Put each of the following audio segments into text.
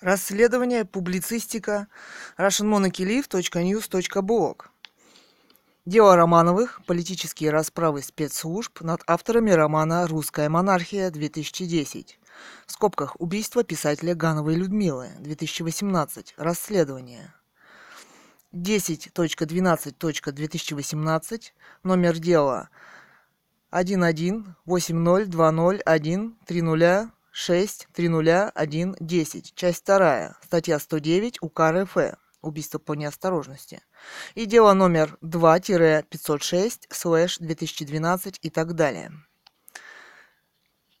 Расследование, публицистика, russianmonarchylive.news.blog. Дело Романовых. Политические расправы спецслужб над авторами романа «Русская монархия-2010». В скобках убийство писателя Гановой Людмилы. 2018. Расследование. 10.12.2018. Номер дела 1180201300 6 301 10, часть 2, статья 109 УК РФ убийство по неосторожности, и дело номер 2-506, слэш 2012 и так далее.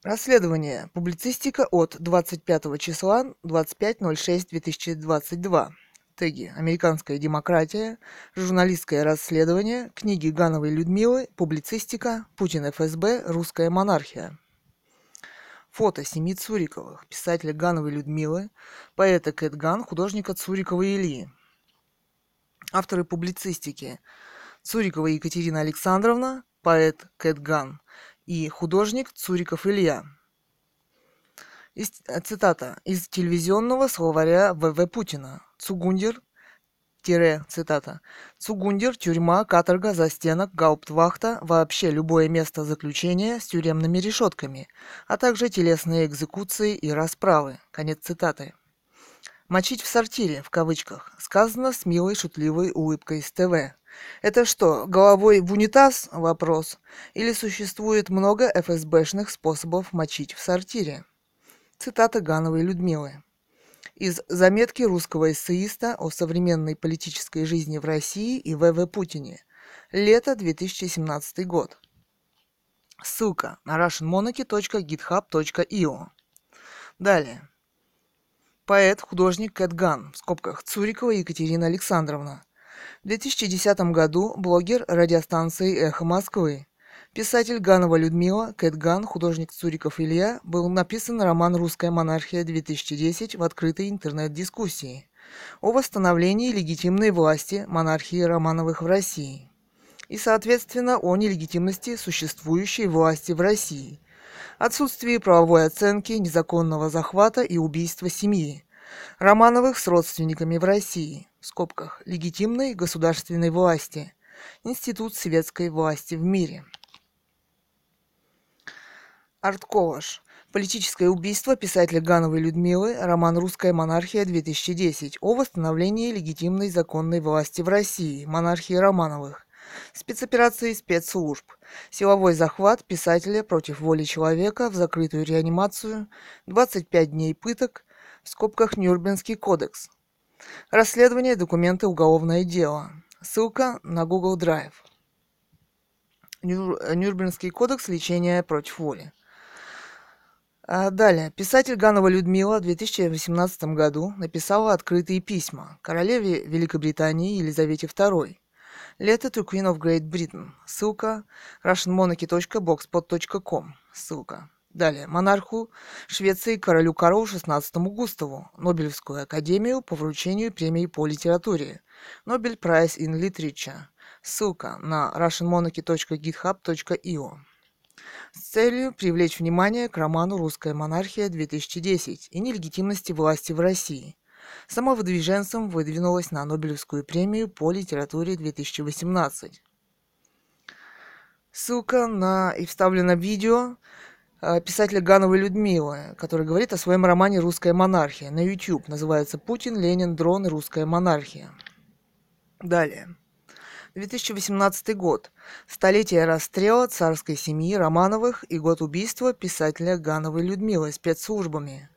Расследование. Публицистика от 25 числа 25.06.2022. Теги. Американская демократия. Журналистское расследование. Книги Гановой Людмилы. Публицистика. Путин ФСБ. Русская монархия. Фото семьи Цуриковых, писателя Гановой Людмилы, поэта Кэт Ган, художника Цурикова Ильи. Авторы публицистики Цурикова Екатерина Александровна, поэт Кэт Ган и художник Цуриков Илья. Из, цитата из телевизионного словаря В.В. Путина. Цугундер, тире, цитата, «Цугундер, тюрьма, каторга, застенок, гауптвахта, вообще любое место заключения с тюремными решетками, а также телесные экзекуции и расправы». Конец цитаты. «Мочить в сортире», в кавычках, сказано с милой шутливой улыбкой с ТВ. Это что, головой в унитаз? Вопрос. Или существует много ФСБшных способов мочить в сортире? Цитата Гановой Людмилы из заметки русского эссеиста о современной политической жизни в России и В.В. Путине. Лето 2017 год. Ссылка на russianmonarchy.github.io. Далее. Поэт, художник Кэт Ган, в скобках Цурикова Екатерина Александровна. В 2010 году блогер радиостанции «Эхо Москвы», Писатель Ганова Людмила, Кэт Ган, художник Цуриков Илья, был написан роман «Русская монархия-2010» в открытой интернет-дискуссии о восстановлении легитимной власти монархии Романовых в России и, соответственно, о нелегитимности существующей власти в России, отсутствии правовой оценки незаконного захвата и убийства семьи, Романовых с родственниками в России, в скобках, легитимной государственной власти, институт светской власти в мире – Артковаш. Политическое убийство писателя Гановой Людмилы, роман «Русская монархия-2010» о восстановлении легитимной законной власти в России, монархии Романовых. Спецоперации спецслужб. Силовой захват писателя против воли человека в закрытую реанимацию. 25 дней пыток. В скобках Нюрнбергский кодекс. Расследование документы уголовное дело. Ссылка на Google Drive. Нюрнбергский кодекс лечения против воли. А далее. Писатель Ганова Людмила в 2018 году написала открытые письма королеве Великобритании Елизавете II. Letter to Queen of Great Britain. Ссылка russianmonarchy.blogspot.com. Ссылка. Далее. Монарху Швеции королю Карлу XVI Густаву. Нобелевскую академию по вручению премии по литературе. Nobel Prize in Literature. Ссылка на russianmonarchy.github.io с целью привлечь внимание к роману «Русская монархия-2010» и нелегитимности власти в России. Самовыдвиженцем выдвинулась на Нобелевскую премию по литературе 2018. Ссылка на и вставлено видео э, писателя Гановой Людмилы, который говорит о своем романе «Русская монархия» на YouTube. Называется «Путин, Ленин, дрон и русская монархия». Далее. 2018 год. Столетие расстрела царской семьи Романовых и год убийства писателя Гановой Людмилы спецслужбами.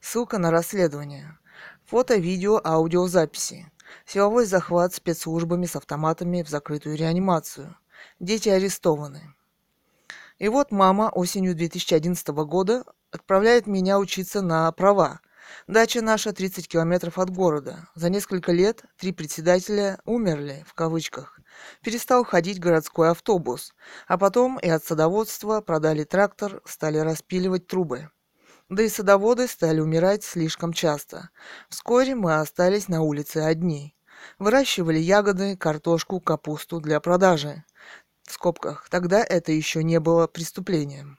Ссылка на расследование. Фото, видео, аудиозаписи. Силовой захват спецслужбами с автоматами в закрытую реанимацию. Дети арестованы. И вот мама осенью 2011 года отправляет меня учиться на права, Дача наша 30 километров от города. За несколько лет три председателя «умерли», в кавычках. Перестал ходить городской автобус. А потом и от садоводства продали трактор, стали распиливать трубы. Да и садоводы стали умирать слишком часто. Вскоре мы остались на улице одни. Выращивали ягоды, картошку, капусту для продажи. В скобках. Тогда это еще не было преступлением.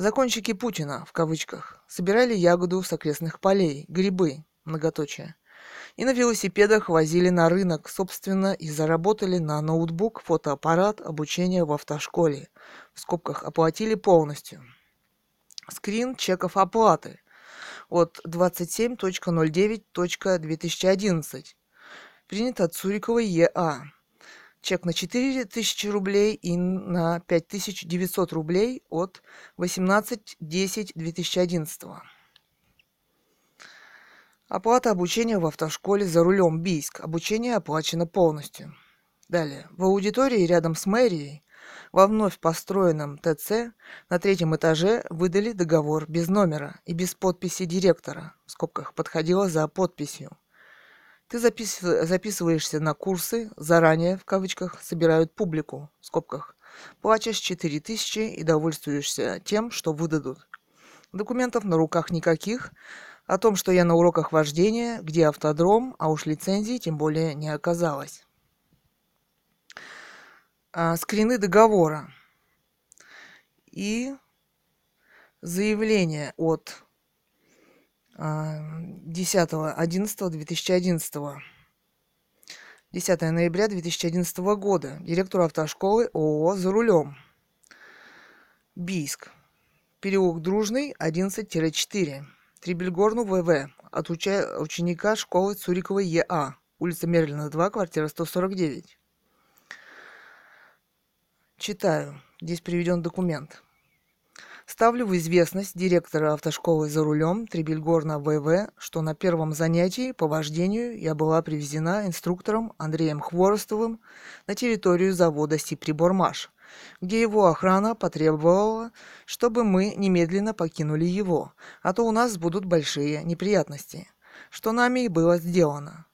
Закончики Путина, в кавычках, собирали ягоду с окрестных полей, грибы, многоточие. И на велосипедах возили на рынок, собственно, и заработали на ноутбук, фотоаппарат, обучение в автошколе. В скобках оплатили полностью. Скрин чеков оплаты от 27.09.2011. Принят от Цурикова ЕА. Чек на 4000 рублей и на 5900 рублей от 18.10.2011. Оплата обучения в автошколе за рулем Бийск. Обучение оплачено полностью. Далее. В аудитории рядом с мэрией во вновь построенном ТЦ на третьем этаже выдали договор без номера и без подписи директора. В скобках подходила за подписью. Ты запис... записываешься на курсы, заранее, в кавычках, собирают публику, в скобках. Платишь 4000 и довольствуешься тем, что выдадут. Документов на руках никаких. О том, что я на уроках вождения, где автодром, а уж лицензии тем более не оказалось. А, скрины договора и заявление от 10.11.2011. 10 ноября 2011 года. Директору автошколы ООО «За рулем». Бийск. Переулок Дружный, 11-4. Трибельгорну ВВ. От уча- ученика школы Цуриковой ЕА. Улица Мерлина, 2, квартира 149. Читаю. Здесь приведен документ. Ставлю в известность директора автошколы за рулем Трибельгорна ВВ, что на первом занятии по вождению я была привезена инструктором Андреем Хворостовым на территорию завода Сиприбормаш, где его охрана потребовала, чтобы мы немедленно покинули его, а то у нас будут большие неприятности, что нами и было сделано.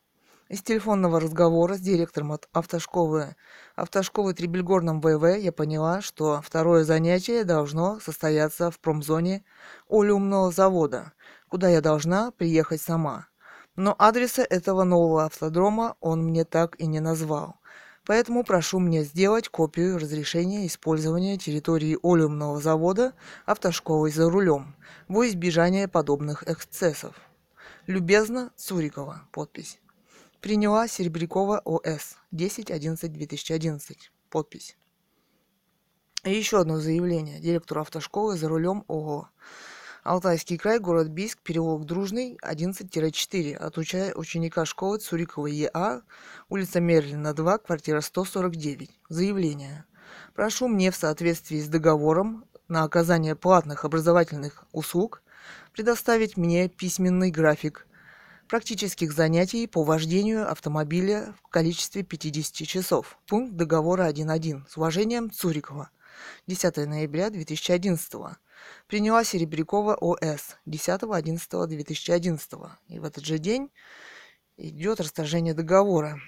Из телефонного разговора с директором автошколы, автошколы Трибельгорном ВВ я поняла, что второе занятие должно состояться в промзоне Олиумного завода, куда я должна приехать сама. Но адреса этого нового автодрома он мне так и не назвал. Поэтому прошу мне сделать копию разрешения использования территории Олиумного завода автошколой за рулем во избежание подобных эксцессов. Любезно, Цурикова. Подпись. Приняла Серебрякова ОС. 10.11.2011. Подпись. И еще одно заявление. Директору автошколы за рулем ОГО. Алтайский край, город Бийск, переулок Дружный, 11-4. От ученика школы Цурикова ЕА, улица Мерлина, 2, квартира 149. Заявление. Прошу мне в соответствии с договором на оказание платных образовательных услуг предоставить мне письменный график практических занятий по вождению автомобиля в количестве 50 часов. Пункт договора 1.1. С уважением, Цурикова. 10 ноября 2011. Приняла Серебрякова ОС 10.11.2011. И в этот же день идет расторжение договора.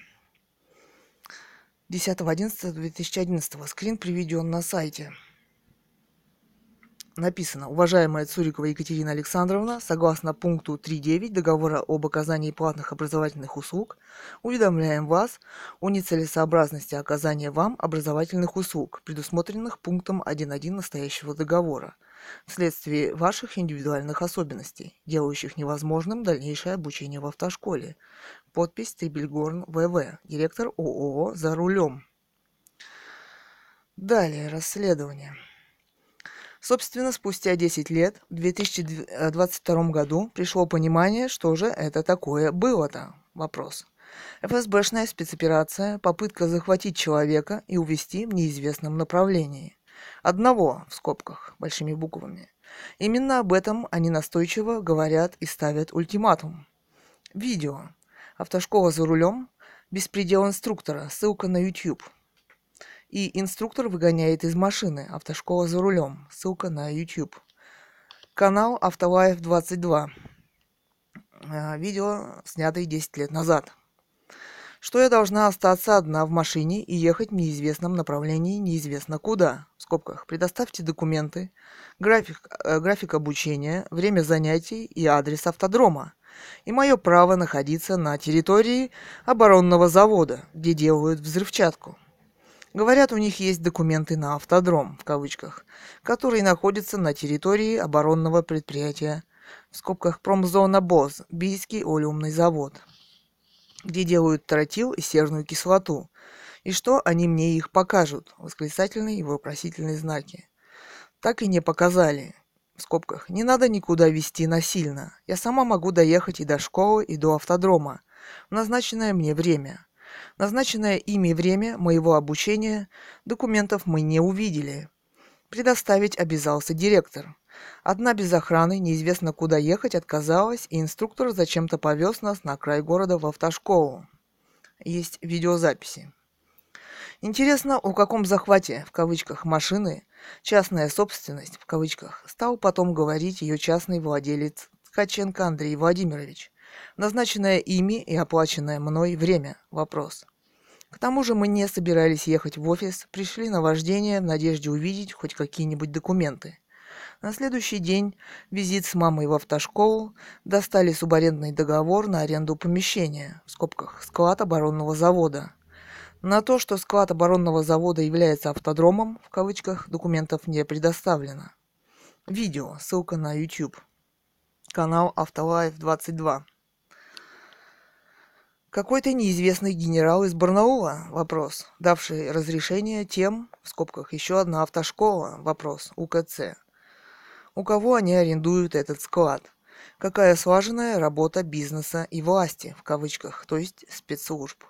10.11.2011. Скрин приведен на сайте написано, уважаемая Цурикова Екатерина Александровна, согласно пункту 3.9 договора об оказании платных образовательных услуг, уведомляем вас о нецелесообразности оказания вам образовательных услуг, предусмотренных пунктом 1.1 настоящего договора, вследствие ваших индивидуальных особенностей, делающих невозможным дальнейшее обучение в автошколе. Подпись Трибельгорн ВВ, директор ООО «За рулем». Далее расследование. Собственно, спустя 10 лет, в 2022 году, пришло понимание, что же это такое было-то. Вопрос. ФСБшная спецоперация, попытка захватить человека и увести в неизвестном направлении. Одного, в скобках, большими буквами. Именно об этом они настойчиво говорят и ставят ультиматум. Видео. Автошкола за рулем. Беспредел инструктора. Ссылка на YouTube и инструктор выгоняет из машины. Автошкола за рулем. Ссылка на YouTube. Канал Автолайф 22. А, видео, снятое 10 лет назад. Что я должна остаться одна в машине и ехать в неизвестном направлении неизвестно куда. В скобках. Предоставьте документы, график, э, график обучения, время занятий и адрес автодрома. И мое право находиться на территории оборонного завода, где делают взрывчатку Говорят, у них есть документы на автодром, в кавычках, который находится на территории оборонного предприятия, в скобках промзона БОЗ, Бийский олеумный завод, где делают тротил и серную кислоту, и что они мне их покажут, восклицательные и вопросительные знаки. Так и не показали, в скобках, не надо никуда везти насильно. Я сама могу доехать и до школы, и до автодрома в назначенное мне время. Назначенное ими время моего обучения документов мы не увидели. Предоставить обязался директор. Одна без охраны, неизвестно куда ехать, отказалась, и инструктор зачем-то повез нас на край города в автошколу. Есть видеозаписи. Интересно, о каком захвате, в кавычках, машины Частная собственность, в кавычках, стал потом говорить ее частный владелец Ткаченко Андрей Владимирович. Назначенное ими и оплаченное мной время – вопрос. К тому же мы не собирались ехать в офис, пришли на вождение в надежде увидеть хоть какие-нибудь документы. На следующий день визит с мамой в автошколу, достали субарендный договор на аренду помещения, в скобках, склад оборонного завода – на то, что склад оборонного завода является автодромом, в кавычках, документов не предоставлено. Видео, ссылка на YouTube. Канал Автолайф 22. Какой-то неизвестный генерал из Барнаула? Вопрос. Давший разрешение тем, в скобках, еще одна автошкола? Вопрос. УКЦ. У кого они арендуют этот склад? Какая слаженная работа бизнеса и власти, в кавычках, то есть спецслужб?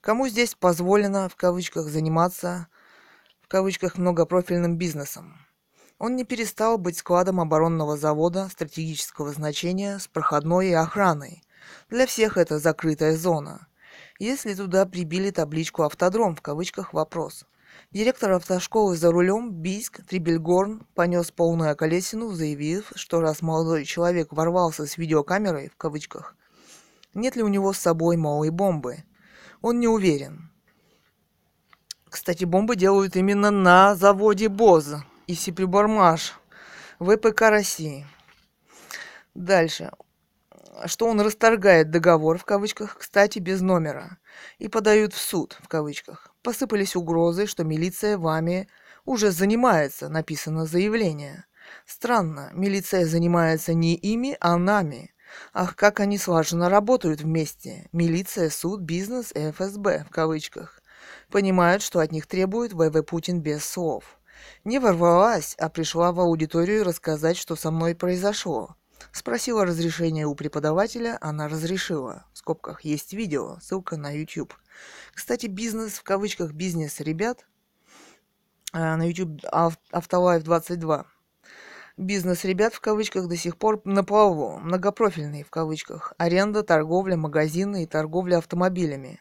Кому здесь позволено, в кавычках, заниматься, в кавычках, многопрофильным бизнесом? Он не перестал быть складом оборонного завода стратегического значения с проходной и охраной. Для всех это закрытая зона. Если туда прибили табличку «Автодром» в кавычках вопрос. Директор автошколы за рулем Бийск Трибельгорн понес полную околесину, заявив, что раз молодой человек ворвался с видеокамерой в кавычках, нет ли у него с собой малой бомбы – он не уверен. Кстати, бомбы делают именно на заводе БОЗ и Сиприбормаш ВПК России. Дальше. Что он расторгает договор, в кавычках, кстати, без номера, и подают в суд, в кавычках. Посыпались угрозы, что милиция вами уже занимается, написано заявление. Странно, милиция занимается не ими, а нами. Ах, как они слаженно работают вместе. Милиция, суд, бизнес и ФСБ, в кавычках. Понимают, что от них требует ВВ Путин без слов. Не ворвалась, а пришла в аудиторию рассказать, что со мной произошло. Спросила разрешение у преподавателя, она разрешила. В скобках есть видео, ссылка на YouTube. Кстати, бизнес, в кавычках бизнес ребят, э, на YouTube Автолайф 22 Бизнес ребят в кавычках до сих пор на плаву, многопрофильный в кавычках. Аренда, торговля, магазины и торговля автомобилями.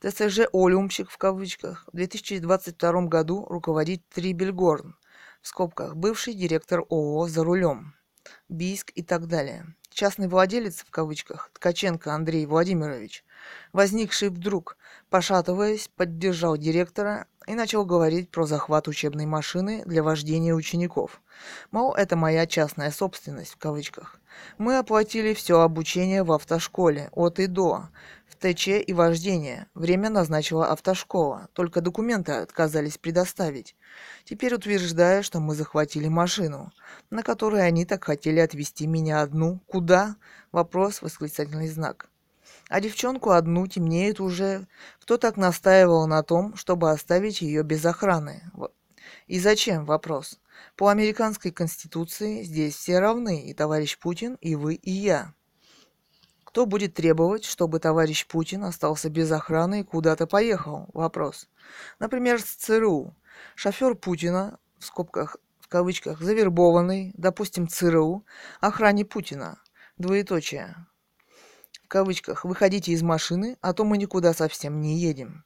ТСЖ «Олюмчик» в кавычках в 2022 году руководит Трибельгорн, в скобках бывший директор ООО «За рулем», Бийск и так далее. Частный владелец, в кавычках, Ткаченко Андрей Владимирович, возникший вдруг, пошатываясь, поддержал директора и начал говорить про захват учебной машины для вождения учеников. Мол, это моя частная собственность, в кавычках. Мы оплатили все обучение в автошколе, от и до, ТЧ и вождение. Время назначила автошкола, только документы отказались предоставить. Теперь утверждая, что мы захватили машину, на которой они так хотели отвезти меня одну. Куда? Вопрос, восклицательный знак. А девчонку одну темнеет уже. Кто так настаивал на том, чтобы оставить ее без охраны? И зачем? Вопрос. По американской конституции здесь все равны, и товарищ Путин, и вы, и я. Кто будет требовать, чтобы товарищ Путин остался без охраны и куда-то поехал? Вопрос. Например, с ЦРУ. Шофер Путина, в скобках, в кавычках, завербованный, допустим, ЦРУ, охране Путина. Двоеточие в кавычках, выходите из машины, а то мы никуда совсем не едем.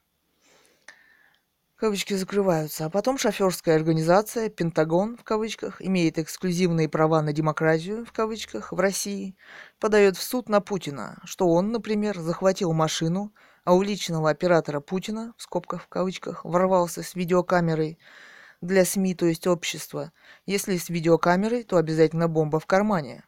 Кавычки закрываются. А потом шоферская организация «Пентагон» в кавычках имеет эксклюзивные права на демократию в кавычках в России, подает в суд на Путина, что он, например, захватил машину, а у личного оператора Путина, в скобках в кавычках, ворвался с видеокамерой для СМИ, то есть общества. Если с видеокамерой, то обязательно бомба в кармане.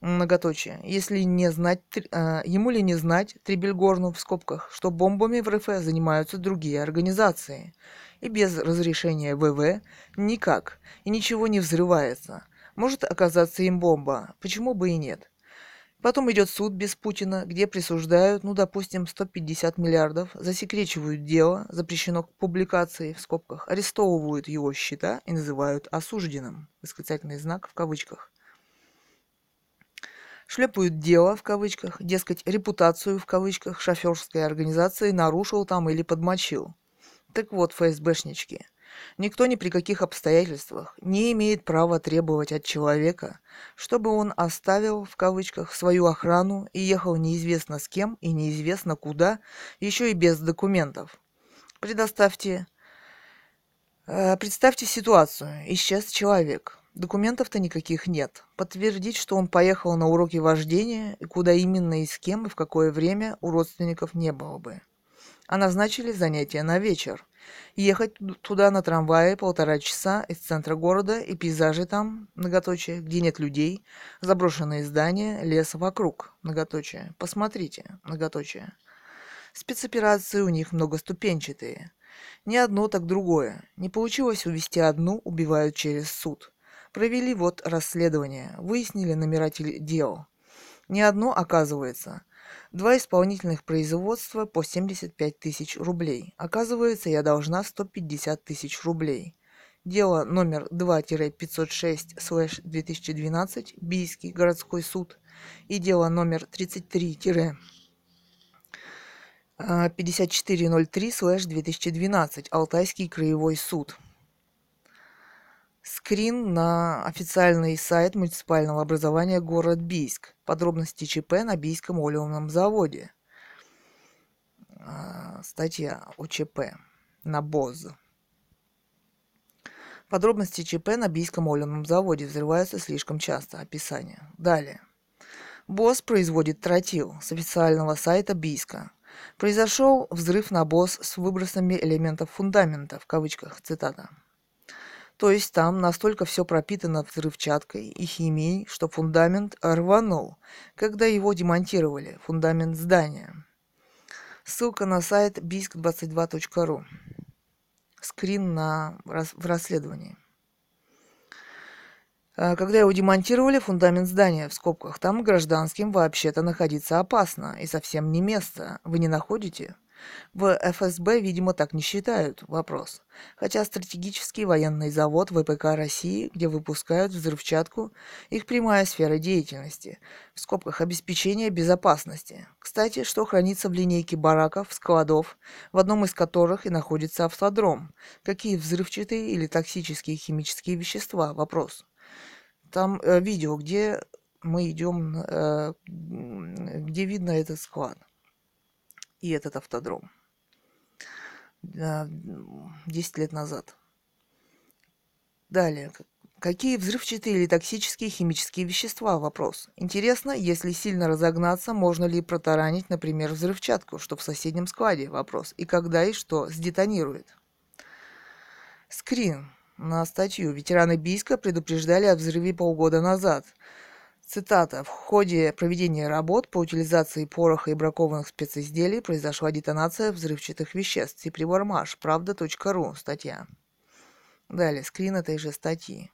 Многоточие. Если не знать, э, ему ли не знать Трибельгорну в скобках, что бомбами в РФ занимаются другие организации. И без разрешения ВВ никак, и ничего не взрывается. Может оказаться им бомба, почему бы и нет. Потом идет суд без Путина, где присуждают, ну, допустим, 150 миллиардов, засекречивают дело, запрещено к публикации, в скобках, арестовывают его счета и называют осужденным, восклицательный знак в кавычках. Шлепают дело, в кавычках, дескать, репутацию, в кавычках, шоферской организации нарушил там или подмочил. Так вот, ФСБшнички, Никто ни при каких обстоятельствах не имеет права требовать от человека, чтобы он оставил, в кавычках, свою охрану и ехал неизвестно с кем и неизвестно куда, еще и без документов. Предоставьте... Э, представьте ситуацию. Исчез человек. Документов-то никаких нет. Подтвердить, что он поехал на уроки вождения, и куда именно и с кем и в какое время у родственников не было бы. А назначили занятия на вечер – Ехать туда на трамвае полтора часа из центра города и пейзажи там, многоточие, где нет людей, заброшенные здания, лес вокруг, многоточие. Посмотрите, многоточие. Спецоперации у них многоступенчатые. Не одно, так другое. Не получилось увести одну, убивают через суд. Провели вот расследование, выяснили номера дел. Не одно, оказывается – Два исполнительных производства по 75 тысяч рублей. Оказывается, я должна 150 тысяч рублей. Дело номер 2-506-2012, Бийский городской суд. И дело номер 33-5403-2012, Алтайский краевой суд. Скрин на официальный сайт муниципального образования город Бийск. Подробности ЧП на Бийском олеумном заводе. А, статья о ЧП на БОЗ. Подробности ЧП на Бийском олеумном заводе взрываются слишком часто. Описание. Далее. БОЗ производит тротил с официального сайта Бийска. Произошел взрыв на БОЗ с выбросами элементов фундамента, в кавычках, цитата. То есть там настолько все пропитано взрывчаткой и химией, что фундамент рванул, когда его демонтировали, фундамент здания. Ссылка на сайт bisk22.ru. Скрин на, в расследовании. А, когда его демонтировали, фундамент здания в скобках, там гражданским вообще-то находиться опасно и совсем не место. Вы не находите? В ФСБ, видимо, так не считают. Вопрос. Хотя стратегический военный завод ВПК России, где выпускают взрывчатку, их прямая сфера деятельности, в скобках обеспечения безопасности. Кстати, что хранится в линейке бараков, складов, в одном из которых и находится автодром? Какие взрывчатые или токсические химические вещества? Вопрос. Там э, видео, где мы идем, э, где видно этот склад и этот автодром. 10 лет назад. Далее. Какие взрывчатые или токсические химические вещества? Вопрос. Интересно, если сильно разогнаться, можно ли протаранить, например, взрывчатку, что в соседнем складе? Вопрос. И когда и что сдетонирует? Скрин на статью. Ветераны Бийска предупреждали о взрыве полгода назад. Цитата. В ходе проведения работ по утилизации пороха и бракованных специзделий произошла детонация взрывчатых веществ. Ципривармаш. Правда.ру. Статья. Далее. Скрин этой же статьи.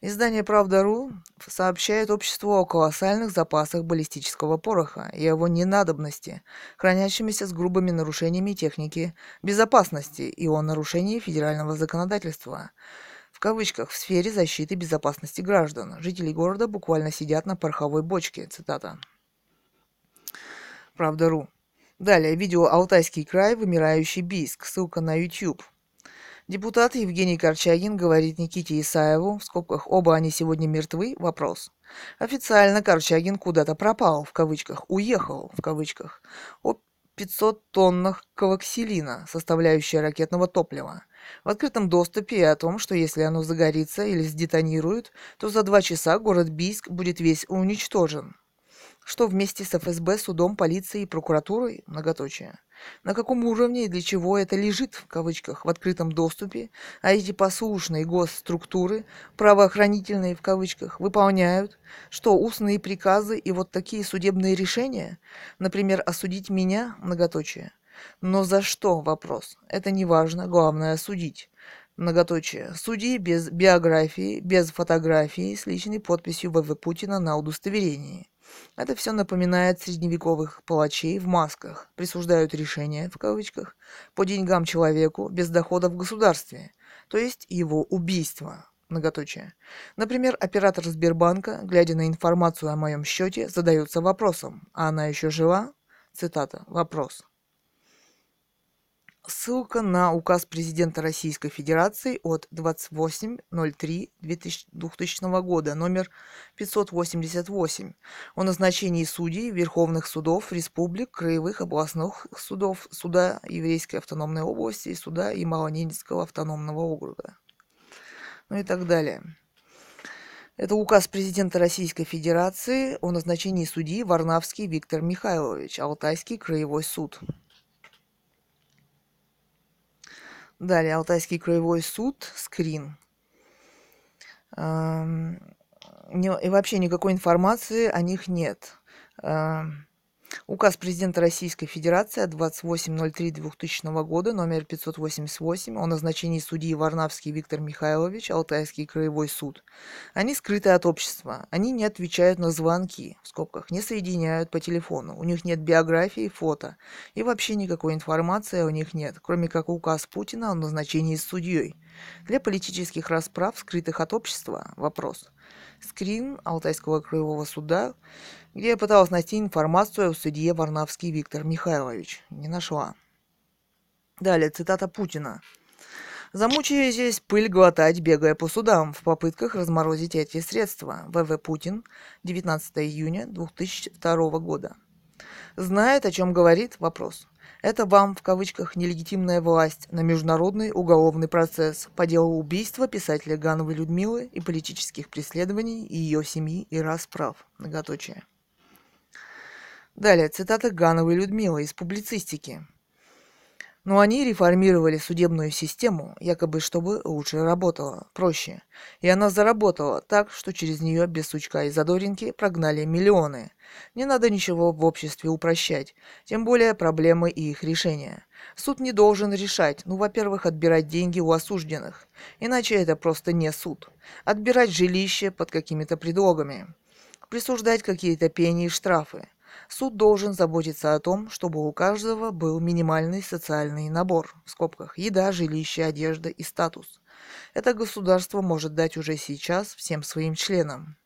Издание «Правда.ру» сообщает обществу о колоссальных запасах баллистического пороха и его ненадобности, хранящимися с грубыми нарушениями техники безопасности и о нарушении федерального законодательства – кавычках, в сфере защиты безопасности граждан. Жители города буквально сидят на пороховой бочке. Цитата. Правда.ру. Далее, видео «Алтайский край. Вымирающий Бийск». Ссылка на YouTube. Депутат Евгений Корчагин говорит Никите Исаеву, в скобках «Оба они сегодня мертвы?» Вопрос. Официально Корчагин куда-то пропал, в кавычках, уехал, в кавычках, о 500 тоннах коваксилина, составляющая ракетного топлива в открытом доступе и о том, что если оно загорится или сдетонирует, то за два часа город Бийск будет весь уничтожен. что вместе с ФСБ, судом, полицией и прокуратурой, многоточие, на каком уровне и для чего это лежит, в кавычках, в открытом доступе, а эти послушные госструктуры, правоохранительные, в кавычках, выполняют, что устные приказы и вот такие судебные решения, например, осудить меня, многоточие. Но за что, вопрос. Это не важно, главное осудить многоточие, судьи без биографии, без фотографии с личной подписью ВВ Путина на удостоверении. Это все напоминает средневековых палачей в масках, присуждают решения, в кавычках, по деньгам человеку без дохода в государстве, то есть его убийство, многоточие. Например, оператор Сбербанка, глядя на информацию о моем счете, задается вопросом, а она еще жива? Цитата, вопрос. Ссылка на указ президента Российской Федерации от 28.03.2000 года, номер 588, о назначении судей Верховных судов республик, краевых областных судов, суда Еврейской автономной области и суда Ямало-Ненецкого автономного округа. Ну и так далее. Это указ президента Российской Федерации о назначении судьи Варнавский Виктор Михайлович, Алтайский краевой суд. Далее, Алтайский краевой суд, скрин. И вообще никакой информации о них нет. Указ президента Российской Федерации от 28.03.2000 года, номер 588, о назначении судьи Варнавский Виктор Михайлович, Алтайский краевой суд. Они скрыты от общества. Они не отвечают на звонки, в скобках, не соединяют по телефону. У них нет биографии, фото. И вообще никакой информации у них нет, кроме как указ Путина о назначении судьей. Для политических расправ, скрытых от общества, вопрос. Скрин Алтайского краевого суда где я пыталась найти информацию о судье Варнавский Виктор Михайлович. Не нашла. Далее, цитата Путина. Замучаю здесь пыль глотать, бегая по судам, в попытках разморозить эти средства. ВВ Путин, 19 июня 2002 года. Знает, о чем говорит? Вопрос. Это вам, в кавычках, нелегитимная власть на международный уголовный процесс по делу убийства писателя Гановой Людмилы и политических преследований ее семьи и расправ. Многоточие. Далее, цитата Гановой Людмилы из публицистики. Но они реформировали судебную систему, якобы чтобы лучше работала, проще. И она заработала так, что через нее без сучка и задоринки прогнали миллионы. Не надо ничего в обществе упрощать, тем более проблемы и их решения. Суд не должен решать, ну, во-первых, отбирать деньги у осужденных, иначе это просто не суд. Отбирать жилище под какими-то предлогами. Присуждать какие-то пени и штрафы. Суд должен заботиться о том, чтобы у каждого был минимальный социальный набор, в скобках, еда, жилище, одежда и статус. Это государство может дать уже сейчас всем своим членам.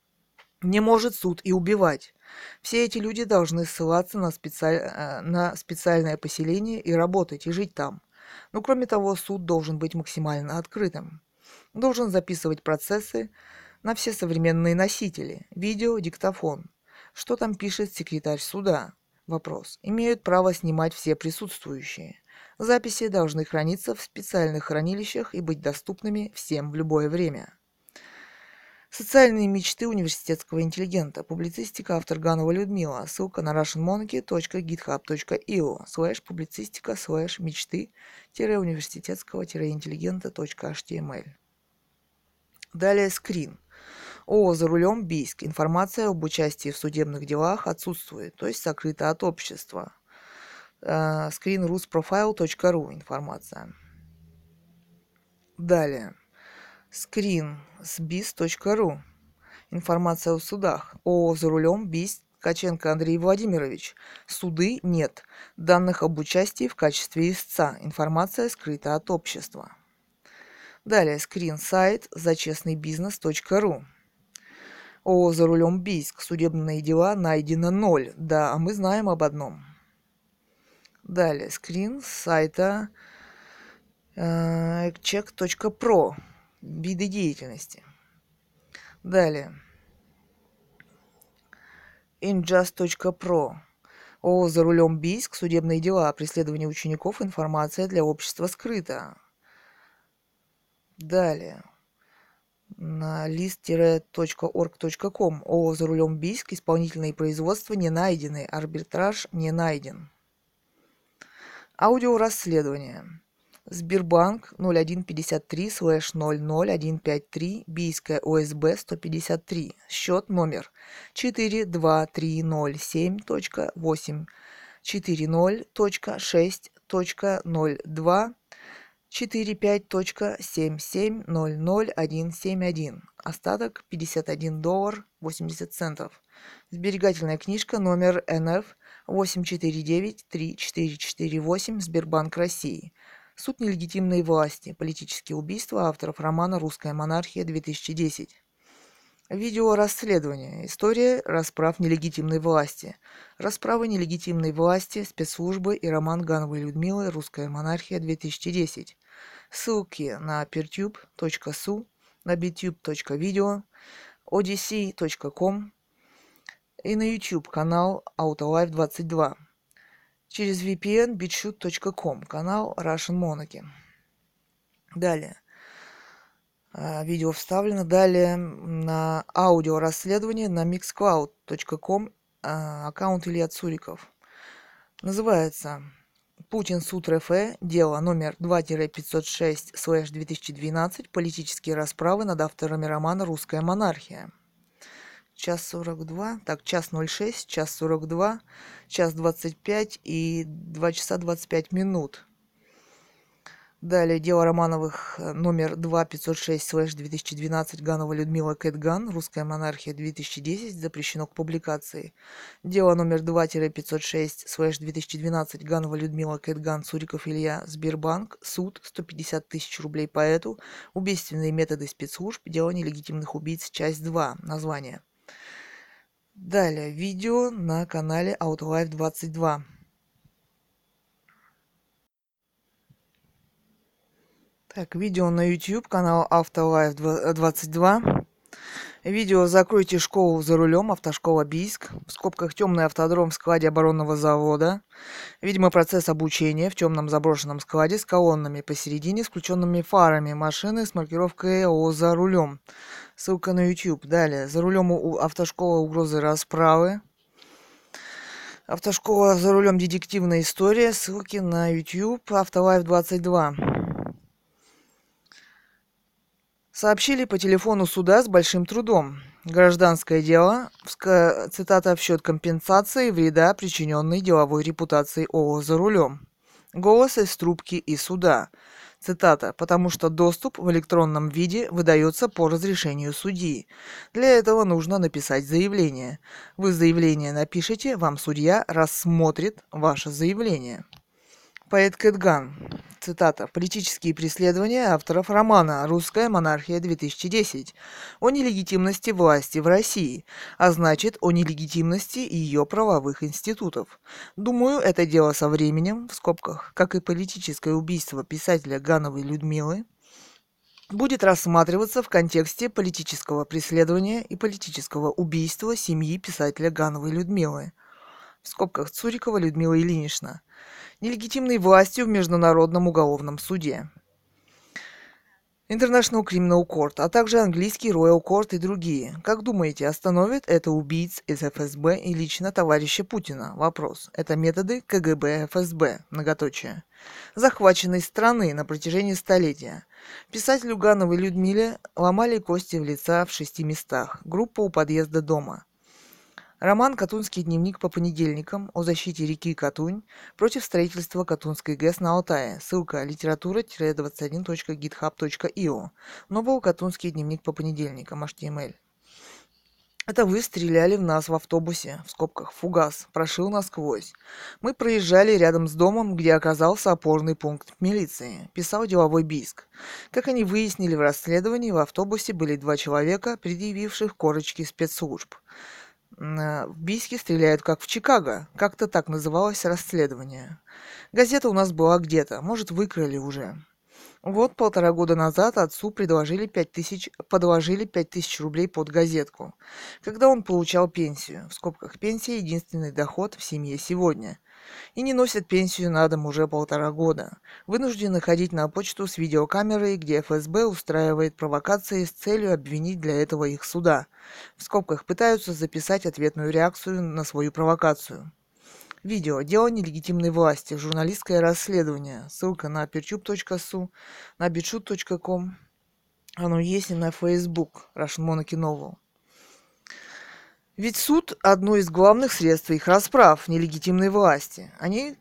Не может суд и убивать. Все эти люди должны ссылаться на, специаль... Э, на специальное поселение и работать, и жить там. Но кроме того, суд должен быть максимально открытым. Должен записывать процессы на все современные носители – видео, диктофон – что там пишет секретарь суда? Вопрос. Имеют право снимать все присутствующие. Записи должны храниться в специальных хранилищах и быть доступными всем в любое время. Социальные мечты университетского интеллигента. Публицистика автор Ганова Людмила. Ссылка на russianmonarchy.github.io слэш публицистика слэш мечты университетского интеллигента.html. Далее скрин. О, за рулем Бийск. Информация об участии в судебных делах отсутствует, то есть сокрыта от общества. screenrusprofile.ru информация. Далее. screensbis.ru Информация о судах. О, за рулем Бийск Ткаченко Андрей Владимирович. Суды нет. Данных об участии в качестве истца. Информация скрыта от общества. Далее скрин сайт зачестныйбизнес.ру о, за рулем Бийск. Судебные дела найдено ноль. Да, а мы знаем об одном. Далее, скрин с сайта э, check.pro. Виды деятельности. Далее. injust.pro. О, за рулем Бийск. Судебные дела. Преследование учеников. Информация для общества скрыта. Далее на list-org.com. ООО «За рулем Бийск». Исполнительные производства не найдены. Арбитраж не найден. Аудиорасследование. Сбербанк 0153 слэш 00153 Бийская ОСБ 153. Счет номер 42307.8 40.6.02 45.7700171. Остаток 51 доллар 80 центов. Сберегательная книжка номер НФ 849-3448 Сбербанк России. Суд нелегитимной власти. Политические убийства авторов романа «Русская монархия» 2010. Видео расследование. История расправ нелегитимной власти. Расправы нелегитимной власти, спецслужбы и роман Гановой Людмилы «Русская монархия» 2010. Ссылки на peertube.su, на bitube.video, odyssey.com и на YouTube канал Autolife22 через VPN bitshoot.com, канал Russian Monarchy. Далее. А, видео вставлено. Далее на аудио расследование на mixcloud.com а, аккаунт Илья Цуриков. Называется Путин суд РФ, дело номер 2-506-2012, политические расправы над авторами романа «Русская монархия». Час 42, так, час 06, час 42, час 25 и 2 часа 25 минут. Далее дело Романовых э, номер 2506 2012 Ганова Людмила Кэтган, Русская монархия 2010, запрещено к публикации. Дело номер 2-506 2012 Ганова Людмила Кэтган, Цуриков Илья, Сбербанк, суд, 150 тысяч рублей поэту, убийственные методы спецслужб, дело нелегитимных убийц, часть 2, название. Далее, видео на канале Outlife 22. Так, видео на YouTube, канал Автолайф 22. Видео «Закройте школу за рулем», автошкола Бийск. В скобках «Темный автодром в складе оборонного завода». Видимо, процесс обучения в темном заброшенном складе с колоннами посередине, с включенными фарами машины с маркировкой ООО «За рулем». Ссылка на YouTube. Далее. За рулем у автошкола угрозы расправы. Автошкола за рулем детективная история. Ссылки на YouTube. Автолайф 22. Сообщили по телефону суда с большим трудом. Гражданское дело, цитата, в счет компенсации вреда, причиненной деловой репутации ООО «За рулем». Голос из трубки и суда. Цитата, потому что доступ в электронном виде выдается по разрешению судьи. Для этого нужно написать заявление. Вы заявление напишите, вам судья рассмотрит ваше заявление. Поэт Кэтган. Цитата. «Политические преследования авторов романа «Русская монархия-2010» о нелегитимности власти в России, а значит, о нелегитимности ее правовых институтов. Думаю, это дело со временем, в скобках, как и политическое убийство писателя Гановой Людмилы, будет рассматриваться в контексте политического преследования и политического убийства семьи писателя Гановой Людмилы, в скобках Цурикова Людмила Ильинична, нелегитимной властью в Международном уголовном суде. International Criminal Court, а также английский Royal Court и другие. Как думаете, остановит это убийц из ФСБ и лично товарища Путина? Вопрос. Это методы КГБ ФСБ, многоточие. Захваченной страны на протяжении столетия. Писателю Гановой Людмиле ломали кости в лица в шести местах. Группа у подъезда дома. Роман «Катунский дневник по понедельникам» о защите реки Катунь против строительства Катунской ГЭС на Алтае. Ссылка литература-21.github.io. Новый «Катунский дневник по понедельникам» HTML. Это вы стреляли в нас в автобусе, в скобках, фугас, прошил насквозь. Мы проезжали рядом с домом, где оказался опорный пункт милиции, писал деловой Биск. Как они выяснили в расследовании, в автобусе были два человека, предъявивших корочки спецслужб. Э, в Бийске стреляют как в Чикаго. Как-то так называлось расследование. Газета у нас была где-то. Может, выкрали уже. Вот полтора года назад отцу предложили пять тысяч, подложили пять тысяч рублей под газетку, когда он получал пенсию. В скобках пенсия – единственный доход в семье сегодня. И не носят пенсию на дом уже полтора года. Вынуждены ходить на почту с видеокамерой, где ФСБ устраивает провокации с целью обвинить для этого их суда. В скобках пытаются записать ответную реакцию на свою провокацию. Видео. Дело нелегитимной власти. Журналистское расследование. Ссылка на pertube.su, на bitshoot.com. Оно есть и на Facebook. Russian Monarchy Novel. Ведь суд – одно из главных средств их расправ нелегитимной власти. Они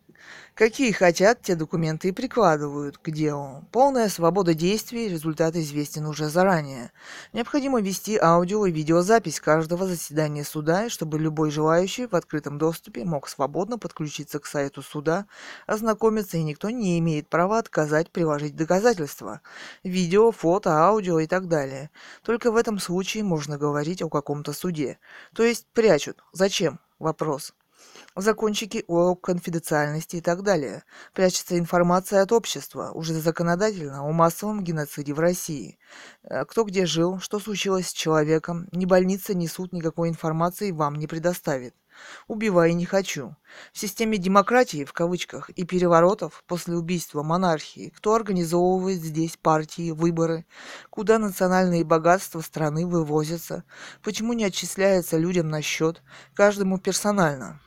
Какие хотят, те документы и прикладывают к делу. Полная свобода действий, результат известен уже заранее. Необходимо вести аудио и видеозапись каждого заседания суда, чтобы любой желающий в открытом доступе мог свободно подключиться к сайту суда, ознакомиться, и никто не имеет права отказать приложить доказательства. Видео, фото, аудио и так далее. Только в этом случае можно говорить о каком-то суде. То есть прячут. Зачем? Вопрос закончики о конфиденциальности и так далее. Прячется информация от общества, уже законодательно, о массовом геноциде в России. Э, кто где жил, что случилось с человеком, ни больница, ни суд никакой информации вам не предоставит. Убивай не хочу. В системе демократии, в кавычках, и переворотов после убийства монархии, кто организовывает здесь партии, выборы, куда национальные богатства страны вывозятся, почему не отчисляется людям на счет, каждому персонально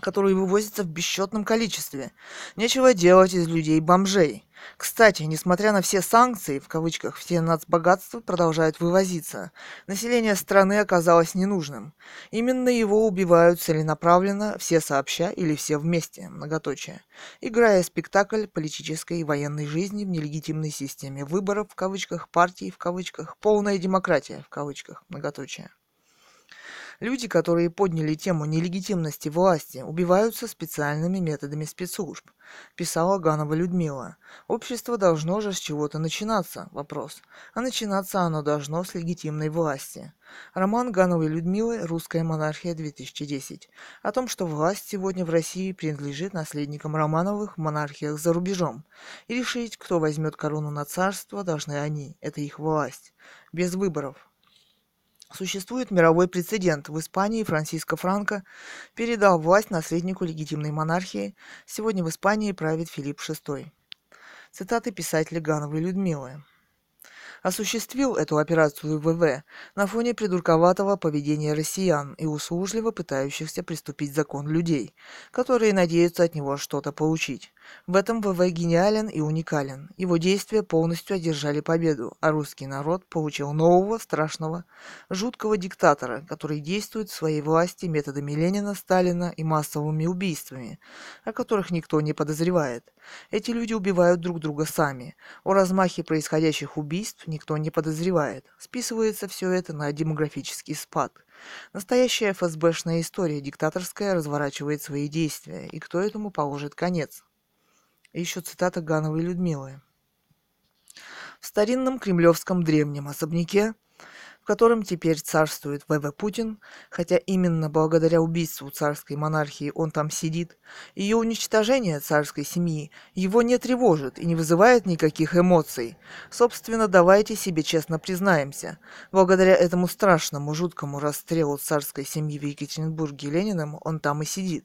которые вывозятся в бесчетном количестве. Нечего делать из людей бомжей. Кстати, несмотря на все санкции, в кавычках, все нацбогатства продолжают вывозиться. Население страны оказалось ненужным. Именно его убивают целенаправленно, все сообща или все вместе, многоточие. Играя спектакль политической и военной жизни в нелегитимной системе выборов, в кавычках, партий, в кавычках, полная демократия, в кавычках, многоточие. Люди, которые подняли тему нелегитимности власти, убиваются специальными методами спецслужб, писала Ганова Людмила. Общество должно же с чего-то начинаться, вопрос. А начинаться оно должно с легитимной власти. Роман Гановой Людмилы «Русская монархия 2010» о том, что власть сегодня в России принадлежит наследникам Романовых в монархиях за рубежом, и решить, кто возьмет корону на царство, должны они, это их власть, без выборов. Существует мировой прецедент. В Испании Франциско Франко передал власть наследнику легитимной монархии. Сегодня в Испании правит Филипп VI. Цитаты писателя Гановой Людмилы осуществил эту операцию ВВ на фоне придурковатого поведения россиян и услужливо пытающихся приступить закон людей, которые надеются от него что-то получить. В этом ВВ гениален и уникален. Его действия полностью одержали победу, а русский народ получил нового, страшного, жуткого диктатора, который действует в своей власти методами Ленина, Сталина и массовыми убийствами, о которых никто не подозревает. Эти люди убивают друг друга сами. О размахе происходящих убийств никто не подозревает. Списывается все это на демографический спад. Настоящая ФСБшная история диктаторская разворачивает свои действия, и кто этому положит конец? И еще цитата Гановой Людмилы. В старинном кремлевском древнем особняке в котором теперь царствует ВВ Путин, хотя именно благодаря убийству царской монархии он там сидит, ее уничтожение царской семьи его не тревожит и не вызывает никаких эмоций. Собственно, давайте себе честно признаемся, благодаря этому страшному, жуткому расстрелу царской семьи в Екатеринбурге Лениным он там и сидит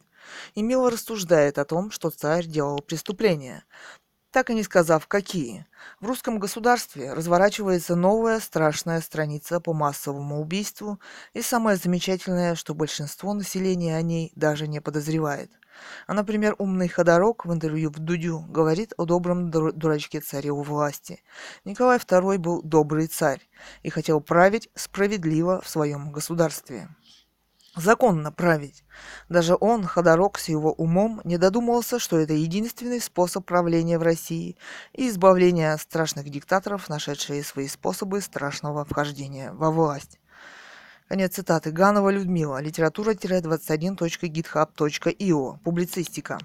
и мило рассуждает о том, что царь делал преступления, так и не сказав, какие. В русском государстве разворачивается новая страшная страница по массовому убийству, и самое замечательное, что большинство населения о ней даже не подозревает. А, например, умный Ходорок в интервью в Дудю говорит о добром дурачке царе у власти. Николай II был добрый царь и хотел править справедливо в своем государстве законно править. Даже он, Ходорок с его умом, не додумался, что это единственный способ правления в России и избавления от страшных диктаторов, нашедшие свои способы страшного вхождения во власть. Конец цитаты. Ганова Людмила. Литература-21.github.io. Публицистика.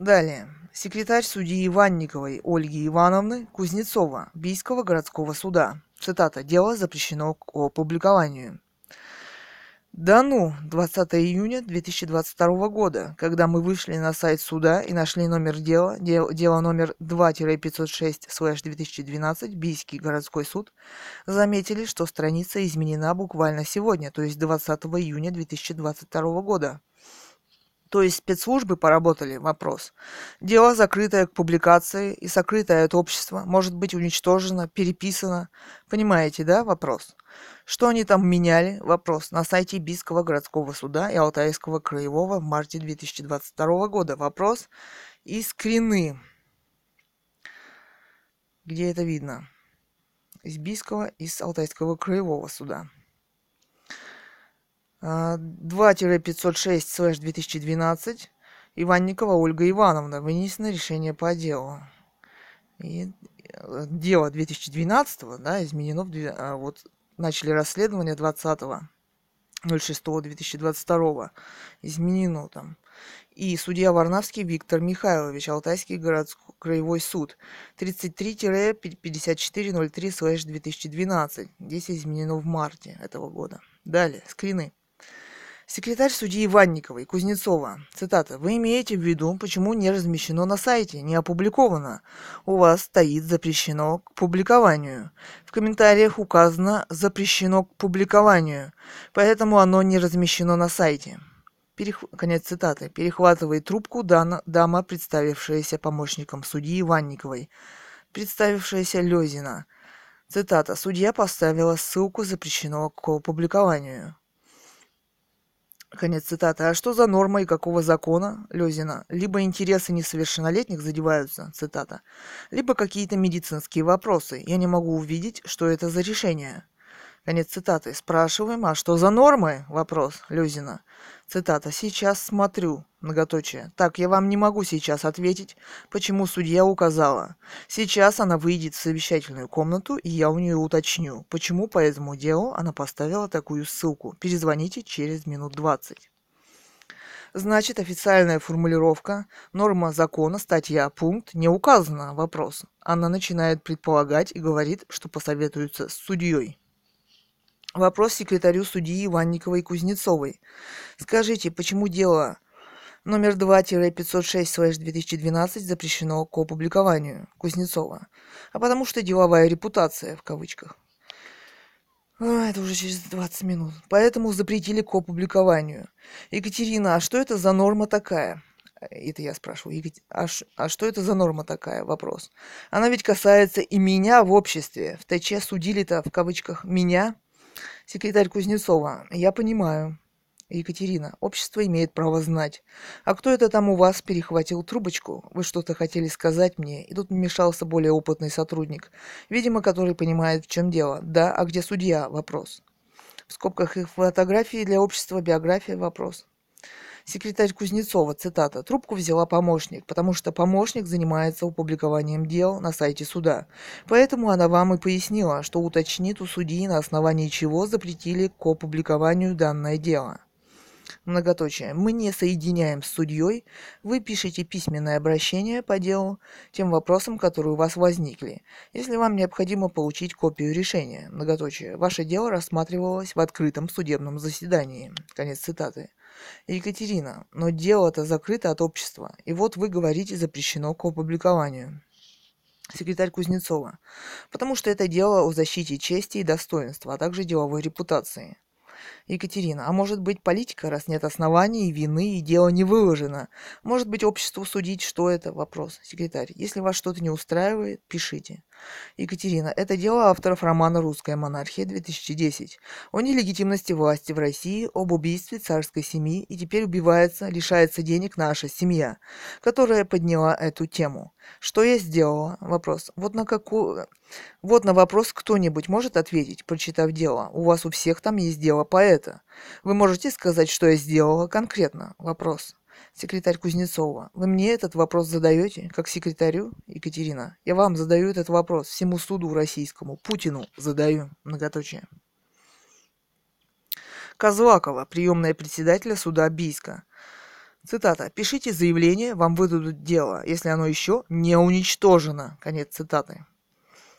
Далее. Секретарь судьи Иванниковой Ольги Ивановны Кузнецова, Бийского городского суда. Цитата. Дело запрещено к опубликованию. Да ну, 20 июня 2022 года, когда мы вышли на сайт суда и нашли номер дела, дел, дело номер 2-506-2012, Бийский городской суд, заметили, что страница изменена буквально сегодня, то есть 20 июня 2022 года. То есть спецслужбы поработали, вопрос. Дело, закрытое к публикации и сокрытое от общества, может быть уничтожено, переписано. Понимаете, да, вопрос? Что они там меняли? Вопрос. На сайте Бийского городского суда и Алтайского краевого в марте 2022 года. Вопрос. И скрины. Где это видно? Из Бийского из Алтайского краевого суда. 2-506-2012 Иванникова Ольга Ивановна. Вынесено решение по делу. И э, дело 2012, да, изменено в, а, вот начали расследование 20 06-2022 изменено там. И судья Варнавский Виктор Михайлович, Алтайский городской краевой суд, 33-5403-2012. Здесь изменено в марте этого года. Далее, скрины. Секретарь судьи Иванниковой, Кузнецова, цитата, «Вы имеете в виду, почему не размещено на сайте, не опубликовано? У вас стоит запрещено к публикованию. В комментариях указано «запрещено к публикованию», поэтому оно не размещено на сайте». Перех... Конец цитаты. Перехватывает трубку дана... дама, представившаяся помощником судьи Иванниковой, представившаяся Лезина. Цитата. Судья поставила ссылку «запрещено к публикованию». Конец цитаты. А что за норма и какого закона, Лезина? Либо интересы несовершеннолетних задеваются, цитата, либо какие-то медицинские вопросы. Я не могу увидеть, что это за решение. Конец цитаты. Спрашиваем, а что за нормы? Вопрос Люзина. Цитата. Сейчас смотрю. Многоточие. Так, я вам не могу сейчас ответить, почему судья указала. Сейчас она выйдет в совещательную комнату, и я у нее уточню, почему по этому делу она поставила такую ссылку. Перезвоните через минут 20. Значит, официальная формулировка, норма закона, статья, пункт не указана. Вопрос. Она начинает предполагать и говорит, что посоветуется с судьей. Вопрос секретарю судьи Иванниковой Кузнецовой. Скажите, почему дело номер 2-506-2012 запрещено к опубликованию Кузнецова? А потому что деловая репутация, в кавычках. Это уже через 20 минут. Поэтому запретили к опубликованию. Екатерина, а что это за норма такая? Это я спрашиваю. Екат... А, а что это за норма такая? Вопрос. Она ведь касается и меня в обществе. В ТЧ судили-то, в кавычках, меня. Секретарь Кузнецова. Я понимаю. Екатерина. Общество имеет право знать. А кто это там у вас перехватил трубочку? Вы что-то хотели сказать мне? И тут вмешался более опытный сотрудник. Видимо, который понимает, в чем дело. Да, а где судья? Вопрос. В скобках их фотографии для общества, биография, вопрос. Секретарь Кузнецова, цитата, трубку взяла помощник, потому что помощник занимается опубликованием дел на сайте суда. Поэтому она вам и пояснила, что уточнит у судьи, на основании чего запретили к опубликованию данное дело. Многоточие. Мы не соединяем с судьей. Вы пишете письменное обращение по делу, тем вопросам, которые у вас возникли. Если вам необходимо получить копию решения. Многоточие. Ваше дело рассматривалось в открытом судебном заседании. Конец цитаты. Екатерина, но дело-то закрыто от общества, и вот вы говорите запрещено к опубликованию. Секретарь Кузнецова. Потому что это дело о защите чести и достоинства, а также деловой репутации. Екатерина, а может быть политика, раз нет оснований, вины и дело не выложено? Может быть обществу судить, что это? Вопрос. Секретарь, если вас что-то не устраивает, пишите. Екатерина, это дело авторов романа «Русская монархия» 2010 о нелегитимности власти в России, об убийстве царской семьи и теперь убивается, лишается денег наша семья, которая подняла эту тему. Что я сделала? Вопрос. Вот на какую... Вот на вопрос кто-нибудь может ответить, прочитав дело. У вас у всех там есть дело поэта. Вы можете сказать, что я сделала конкретно? Вопрос. Секретарь Кузнецова. Вы мне этот вопрос задаете, как секретарю, Екатерина? Я вам задаю этот вопрос, всему суду российскому, Путину задаю, многоточие. Козлакова, приемная председателя суда Бийска. Цитата. «Пишите заявление, вам выдадут дело, если оно еще не уничтожено». Конец цитаты.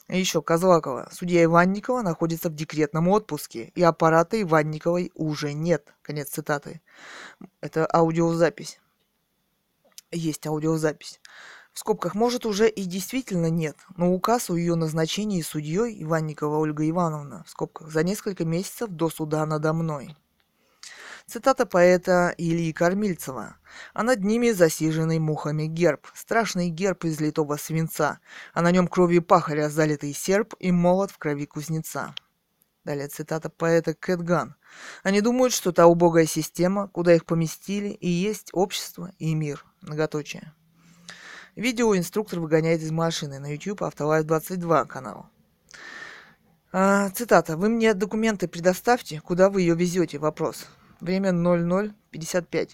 Еще Козлакова. Судья Иванникова находится в декретном отпуске, и аппарата Иванниковой уже нет. Конец цитаты. Это аудиозапись. Есть аудиозапись. В скобках, может, уже и действительно нет, но указ о ее назначении судьей Иванникова Ольга Ивановна, в скобках, за несколько месяцев до суда надо мной. Цитата поэта Ильи Кормильцева. «А над ними засиженный мухами герб, страшный герб из литого свинца, а на нем кровью пахаря залитый серп и молот в крови кузнеца». Далее цитата поэта Кэтган. «Они думают, что та убогая система, куда их поместили, и есть общество и мир». Многоточие. Видео инструктор выгоняет из машины на YouTube Автолайф 22 канал. А, цитата. «Вы мне документы предоставьте, куда вы ее везете?» Вопрос. Время 00.55.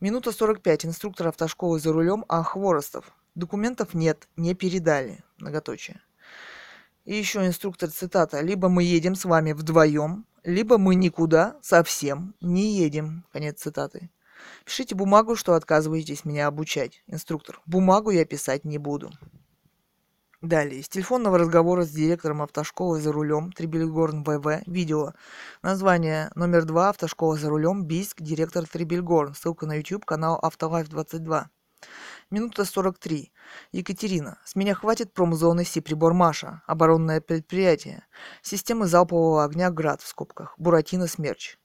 Минута 45. Инструктор автошколы за рулем, а Хворостов. Документов нет, не передали. Многоточие. И еще инструктор, цитата. Либо мы едем с вами вдвоем, либо мы никуда совсем не едем. Конец цитаты. Пишите бумагу, что отказываетесь меня обучать. Инструктор. Бумагу я писать не буду. Далее. Из телефонного разговора с директором автошколы за рулем Трибельгорн ВВ. Видео. Название номер два. Автошкола за рулем. Бийск. Директор Трибельгорн. Ссылка на YouTube. Канал Автолайф 22. Минута 43. Екатерина. С меня хватит промзоны Сиприбор Маша. Оборонное предприятие. Системы залпового огня Град в скобках. Буратино Смерч.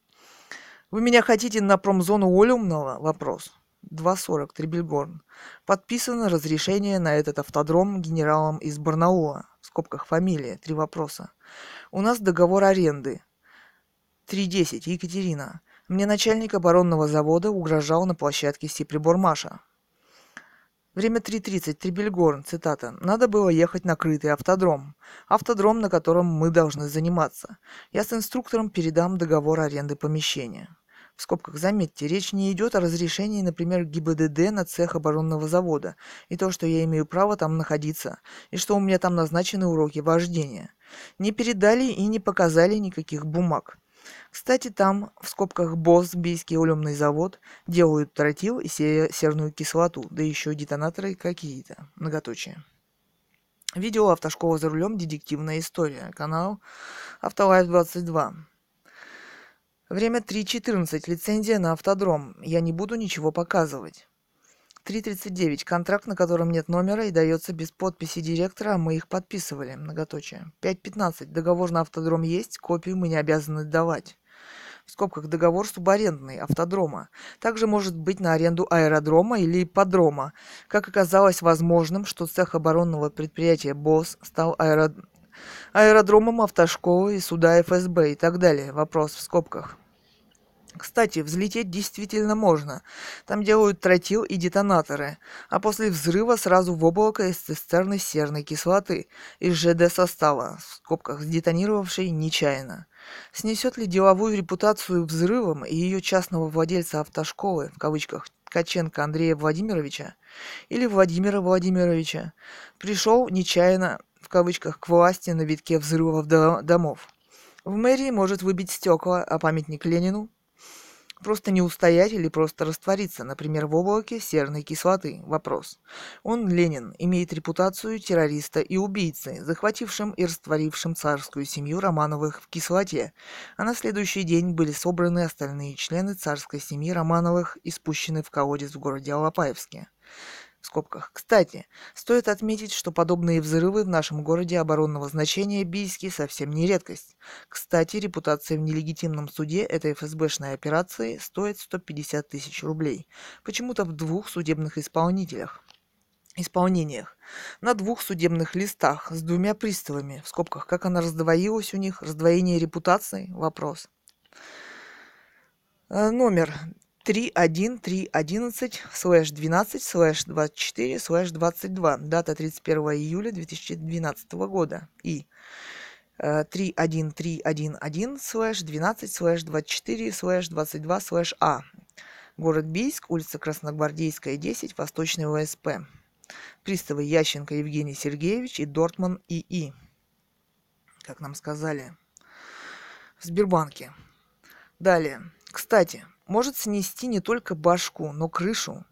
Вы меня хотите на промзону Олюмного? Вопрос. 2.40, Трибельгорн. Подписано разрешение на этот автодром генералом из Барнаула. В скобках фамилия. Три вопроса. У нас договор аренды. 3.10, Екатерина. Мне начальник оборонного завода угрожал на площадке Сиприбормаша. Время 3.30, Трибельгорн, цитата. «Надо было ехать на крытый автодром. Автодром, на котором мы должны заниматься. Я с инструктором передам договор аренды помещения». В скобках заметьте, речь не идет о разрешении, например, ГИБДД на цех оборонного завода, и то, что я имею право там находиться, и что у меня там назначены уроки вождения. Не передали и не показали никаких бумаг. Кстати, там, в скобках БОС, Бийский улемный завод, делают тротил и серную кислоту, да еще детонаторы какие-то. Многоточие. Видео «Автошкола за рулем. Детективная история». Канал Автолайф 22. Время 3.14. Лицензия на автодром. Я не буду ничего показывать. 3.39. Контракт, на котором нет номера и дается без подписи директора, а мы их подписывали. Многоточие. 5.15. Договор на автодром есть, копию мы не обязаны давать. В скобках договор субарендный, автодрома. Также может быть на аренду аэродрома или ипподрома. Как оказалось возможным, что цех оборонного предприятия БОС стал аэро аэродромом автошколы и суда ФСБ и так далее. Вопрос в скобках. Кстати, взлететь действительно можно. Там делают тротил и детонаторы. А после взрыва сразу в облако из цистерны серной кислоты из ЖД состава, в скобках, сдетонировавшей нечаянно. Снесет ли деловую репутацию взрывом и ее частного владельца автошколы, в кавычках, Ткаченко Андрея Владимировича или Владимира Владимировича, пришел нечаянно в кавычках, к власти на витке взрывов домов. В мэрии может выбить стекла, а памятник Ленину просто не устоять или просто раствориться, например, в облаке серной кислоты. Вопрос. Он, Ленин, имеет репутацию террориста и убийцы, захватившим и растворившим царскую семью Романовых в кислоте, а на следующий день были собраны остальные члены царской семьи Романовых и спущены в колодец в городе Алапаевске в скобках. Кстати, стоит отметить, что подобные взрывы в нашем городе оборонного значения Бийске совсем не редкость. Кстати, репутация в нелегитимном суде этой ФСБшной операции стоит 150 тысяч рублей. Почему-то в двух судебных исполнителях исполнениях. На двух судебных листах с двумя приставами. В скобках, как она раздвоилась у них, раздвоение репутации, вопрос. Э, номер 31311 слэш 12 слэш 24 слэш 22. Дата 31 июля 2012 года. И 31311 слэш 12 слэш 24 слэш 22 слэш А. Город Бийск, улица Красногвардейская, 10, Восточный ОСП. Приставы Ященко Евгений Сергеевич и Дортман ИИ. Как нам сказали. В Сбербанке. Далее. Кстати, может снести не только башку, но крышу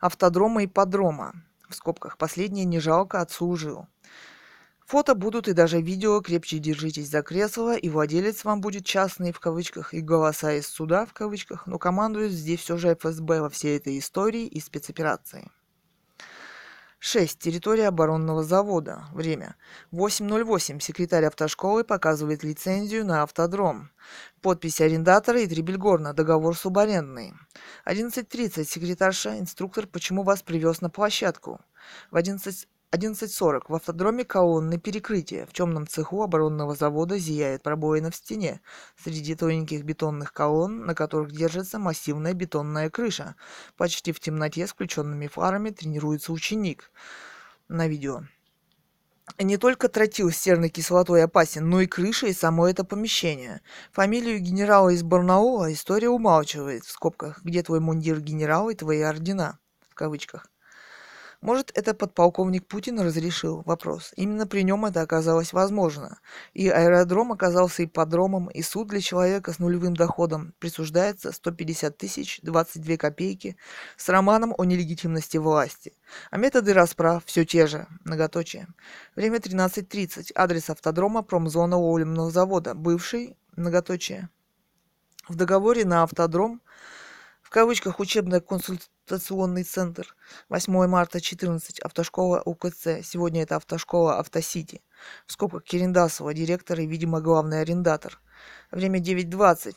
автодрома и подрома. В скобках последнее не жалко отслужил. Фото будут и даже видео, крепче держитесь за кресло, и владелец вам будет частный в кавычках, и голоса из суда в кавычках, но командует здесь все же ФСБ во всей этой истории и спецоперации. 6. Территория оборонного завода. Время. 8.08. Секретарь автошколы показывает лицензию на автодром. Подпись арендатора и Трибельгорна. Договор субарендный. 11.30. Секретарша, инструктор, почему вас привез на площадку. В 11 11.40. В автодроме колонны перекрытия. В темном цеху оборонного завода зияет пробоина в стене. Среди тоненьких бетонных колонн, на которых держится массивная бетонная крыша. Почти в темноте с включенными фарами тренируется ученик. На видео. Не только тротил с серной кислотой опасен, но и крыша и само это помещение. Фамилию генерала из Барнаула история умалчивает, в скобках, где твой мундир генерала и твои ордена, в кавычках. Может, это подполковник Путин разрешил вопрос. Именно при нем это оказалось возможно. И аэродром оказался ипподромом, и суд для человека с нулевым доходом присуждается 150 тысяч 22 копейки с романом о нелегитимности власти. А методы расправ все те же. Многоточие. Время 13.30. Адрес автодрома промзона Уоллемного завода. Бывший. Многоточие. В договоре на автодром кавычках учебно-консультационный центр. 8 марта 14. Автошкола УКЦ. Сегодня это автошкола Автосити. В скобках Кирендасова, директор и, видимо, главный арендатор. Время 9.20.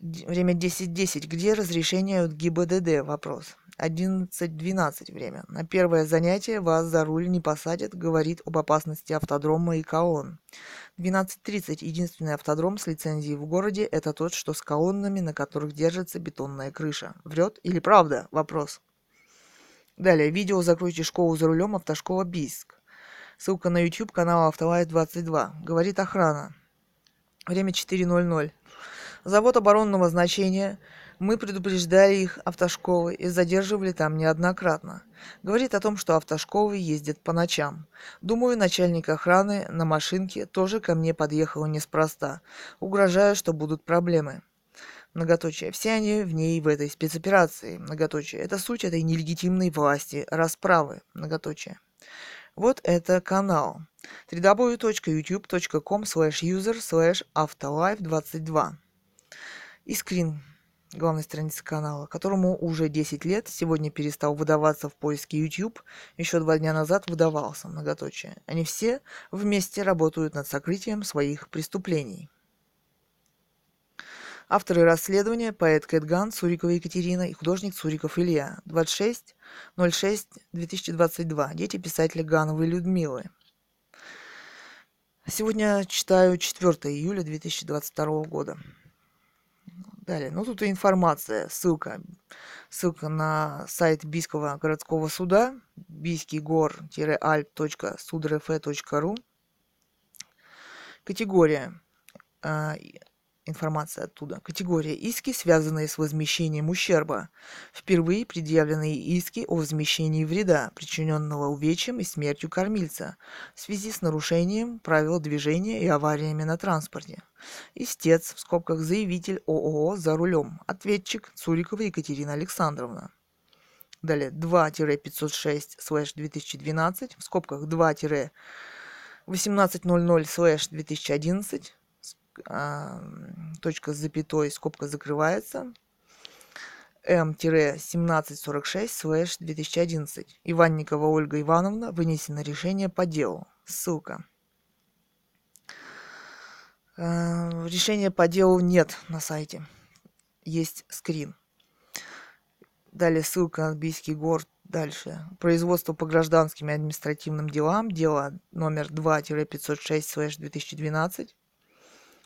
Время 10.10. Где разрешение от ГИБДД? Вопрос. 11.12 время. На первое занятие вас за руль не посадят, говорит об опасности автодрома и колонн. 12.30. Единственный автодром с лицензией в городе – это тот, что с колоннами, на которых держится бетонная крыша. Врет или правда? Вопрос. Далее. Видео «Закройте школу за рулем. Автошкола Бийск». Ссылка на YouTube канал Автолайф 22. Говорит охрана. Время 4.00. Завод оборонного значения – мы предупреждали их автошколы и задерживали там неоднократно. Говорит о том, что автошколы ездят по ночам. Думаю, начальник охраны на машинке тоже ко мне подъехал неспроста, угрожая, что будут проблемы. Многоточие. Все они в ней в этой спецоперации. Многоточие. Это суть этой нелегитимной власти, расправы. Многоточие. Вот это канал. www.youtube.com slash user slash автолайф22. И скрин главной страницы канала, которому уже 10 лет, сегодня перестал выдаваться в поиске YouTube, еще два дня назад выдавался, многоточие. Они все вместе работают над сокрытием своих преступлений. Авторы расследования – поэт Кэтган, Цурикова Екатерина и художник Цуриков Илья. 26.06.2022. Дети писателя Гановой Людмилы. Сегодня читаю 4 июля 2022 года. Далее, ну тут и информация, ссылка. Ссылка на сайт Бийского городского суда, бийский гор-альп.судрф.ру. Категория. Информация оттуда. Категория иски, связанные с возмещением ущерба. Впервые предъявленные иски о возмещении вреда, причиненного увечьем и смертью кормильца в связи с нарушением правил движения и авариями на транспорте. Истец, в скобках заявитель ООО «За рулем», ответчик Цурикова Екатерина Александровна. Далее 2-506-2012, в скобках 2-1800-2011, точка с запятой, скобка закрывается, М-1746 2011. Иванникова Ольга Ивановна. Вынесено решение по делу. Ссылка. Э, решения по делу нет на сайте. Есть скрин. Далее ссылка на Бийский город. Дальше. Производство по гражданским и административным делам. Дело номер 2-506-2012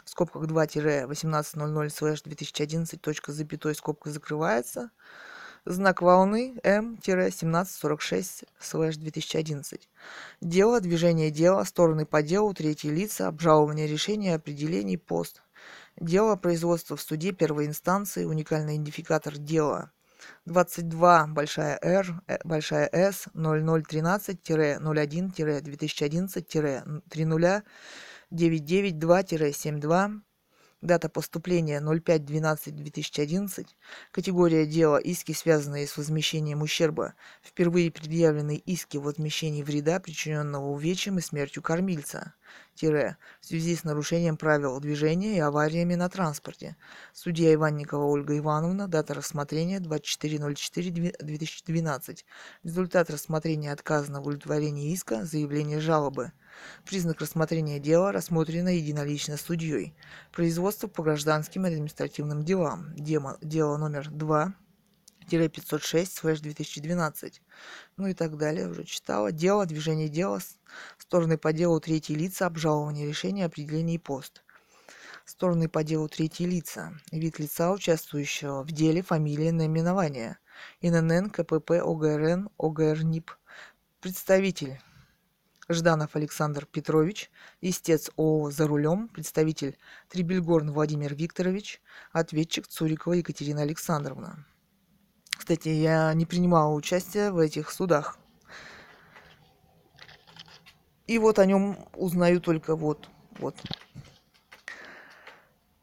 в скобках 2-1800 2011 точка запятой скобка закрывается. Знак волны М-1746 2011. Дело, движение дела, стороны по делу, третьи лица, обжалование решения, определений, пост. Дело производства в суде первой инстанции, уникальный идентификатор дела. 22 большая R, э, большая S 0013-01-2011-30 99 2-72 Дата поступления 05.12.2011. Категория дела иски, связанные с возмещением ущерба. Впервые предъявлены иски в возмещении вреда, причиненного увечьем и смертью кормильца. В связи с нарушением правил движения и авариями на транспорте. Судья Иванникова Ольга Ивановна. Дата рассмотрения 24.04.2012. Результат рассмотрения отказано в удовлетворении иска. Заявление жалобы. Признак рассмотрения дела рассмотрено единолично судьей. Производство по гражданским и административным делам. Дело номер 2 506-2012, ну и так далее, уже читала. Дело, движение дела, стороны по делу третьи лица, обжалование решения, определение и пост. Стороны по делу третьи лица. Вид лица, участвующего в деле, фамилия, наименование. ИНН, КПП, ОГРН, ОГРНИП. Представитель Жданов Александр Петрович, истец ООО «За рулем», представитель Трибельгорн Владимир Викторович, ответчик Цурикова Екатерина Александровна. Кстати, я не принимала участия в этих судах. И вот о нем узнаю только вот, вот.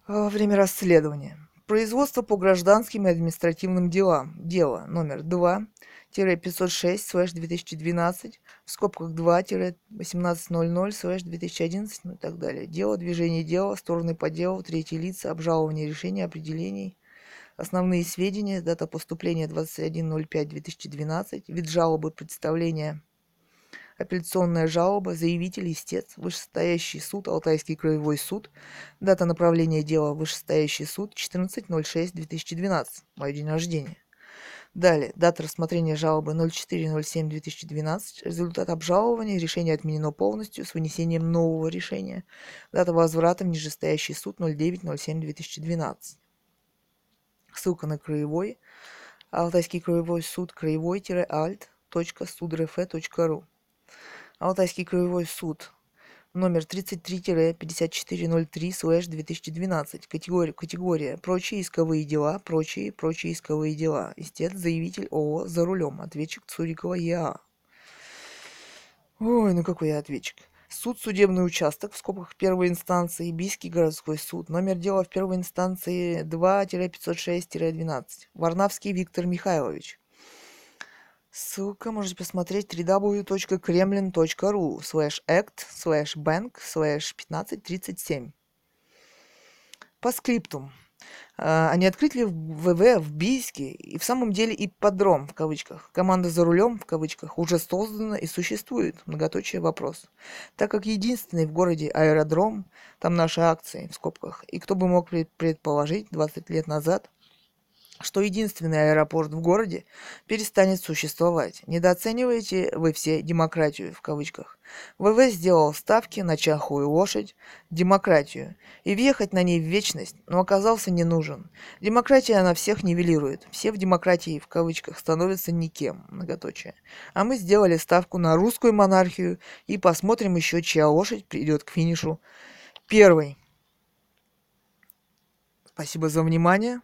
Во время расследования. Производство по гражданским и административным делам. Дело номер 2 506-2012, в скобках 2-1800-2011, ну и так далее. Дело, движение дела, стороны по делу, третьи лица, обжалование решений, определений, основные сведения, дата поступления 21.05.2012, вид жалобы, представление, апелляционная жалоба, заявитель, истец, вышестоящий суд, Алтайский краевой суд, дата направления дела, вышестоящий суд, 14.06.2012, мой день рождения. Далее, дата рассмотрения жалобы 04.07.2012, результат обжалования, решение отменено полностью с вынесением нового решения, дата возврата в нижестоящий суд 09.07.2012. Ссылка на краевой, Алтайский краевой суд, краевой-альт.судрф.ру. Алтайский краевой суд, номер 33-5403-2012, категория, категория «Прочие исковые дела, прочие, прочие исковые дела». Истец, заявитель ООО «За рулем», ответчик Цурикова ЕА. Ой, ну какой я ответчик. Суд судебный участок в скобках первой инстанции, Бийский городской суд, номер дела в первой инстанции 2-506-12, Варнавский Виктор Михайлович. Ссылка можете посмотреть www.kremlin.ru slash act slash bank slash 1537. По скриптум. А не открыть ли ВВ в Бийске и в самом деле ипподром в кавычках? Команда за рулем в кавычках уже создана и существует, многоточие вопрос. Так как единственный в городе аэродром, там наши акции в скобках, и кто бы мог предположить 20 лет назад, что единственный аэропорт в городе перестанет существовать. Недооцениваете вы все демократию, в кавычках. ВВ сделал ставки на чахую лошадь, демократию, и въехать на ней в вечность, но оказался не нужен. Демократия она всех нивелирует. Все в демократии, в кавычках, становятся никем, многоточие. А мы сделали ставку на русскую монархию и посмотрим еще, чья лошадь придет к финишу первой. Спасибо за внимание.